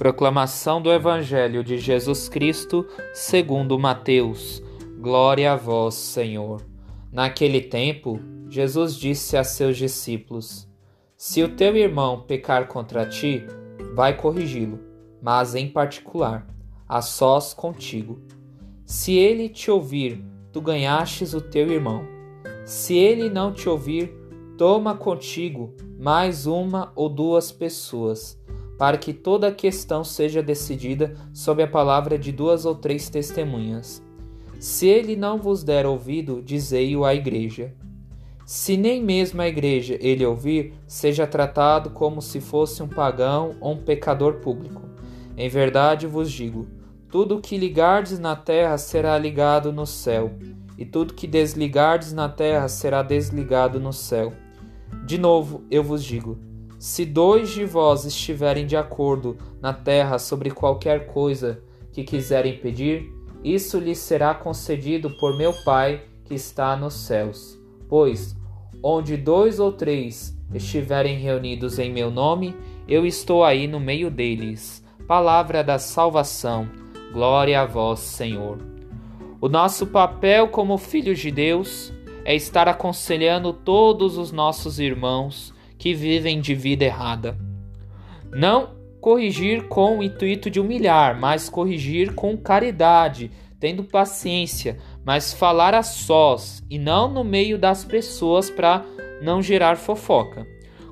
Proclamação do Evangelho de Jesus Cristo, segundo Mateus. Glória a vós, Senhor. Naquele tempo, Jesus disse a seus discípulos: Se o teu irmão pecar contra ti, vai corrigi-lo, mas em particular, a sós contigo. Se ele te ouvir, tu ganhastes o teu irmão. Se ele não te ouvir, toma contigo mais uma ou duas pessoas para que toda a questão seja decidida sob a palavra de duas ou três testemunhas. Se ele não vos der ouvido, dizei-o à igreja. Se nem mesmo a igreja ele ouvir, seja tratado como se fosse um pagão ou um pecador público. Em verdade vos digo: tudo o que ligardes na terra será ligado no céu, e tudo que desligardes na terra será desligado no céu. De novo eu vos digo: se dois de vós estiverem de acordo na terra sobre qualquer coisa que quiserem pedir, isso lhes será concedido por meu Pai que está nos céus. Pois, onde dois ou três estiverem reunidos em meu nome, eu estou aí no meio deles. Palavra da salvação. Glória a vós, Senhor. O nosso papel como filhos de Deus é estar aconselhando todos os nossos irmãos que vivem de vida errada. Não corrigir com o intuito de humilhar, mas corrigir com caridade, tendo paciência, mas falar a sós e não no meio das pessoas para não gerar fofoca.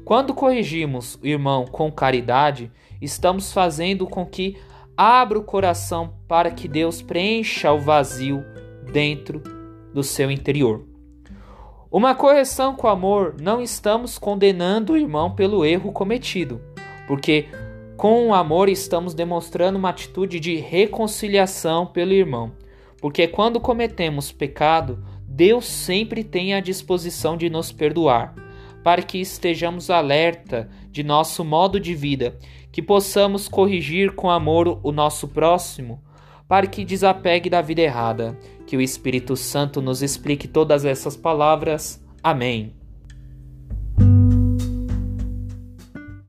Quando corrigimos o irmão com caridade, estamos fazendo com que abra o coração para que Deus preencha o vazio dentro do seu interior. Uma correção com amor, não estamos condenando o irmão pelo erro cometido, porque com o amor estamos demonstrando uma atitude de reconciliação pelo irmão. Porque quando cometemos pecado, Deus sempre tem a disposição de nos perdoar, para que estejamos alerta de nosso modo de vida, que possamos corrigir com amor o nosso próximo, para que desapegue da vida errada. Que o Espírito Santo nos explique todas essas palavras. Amém.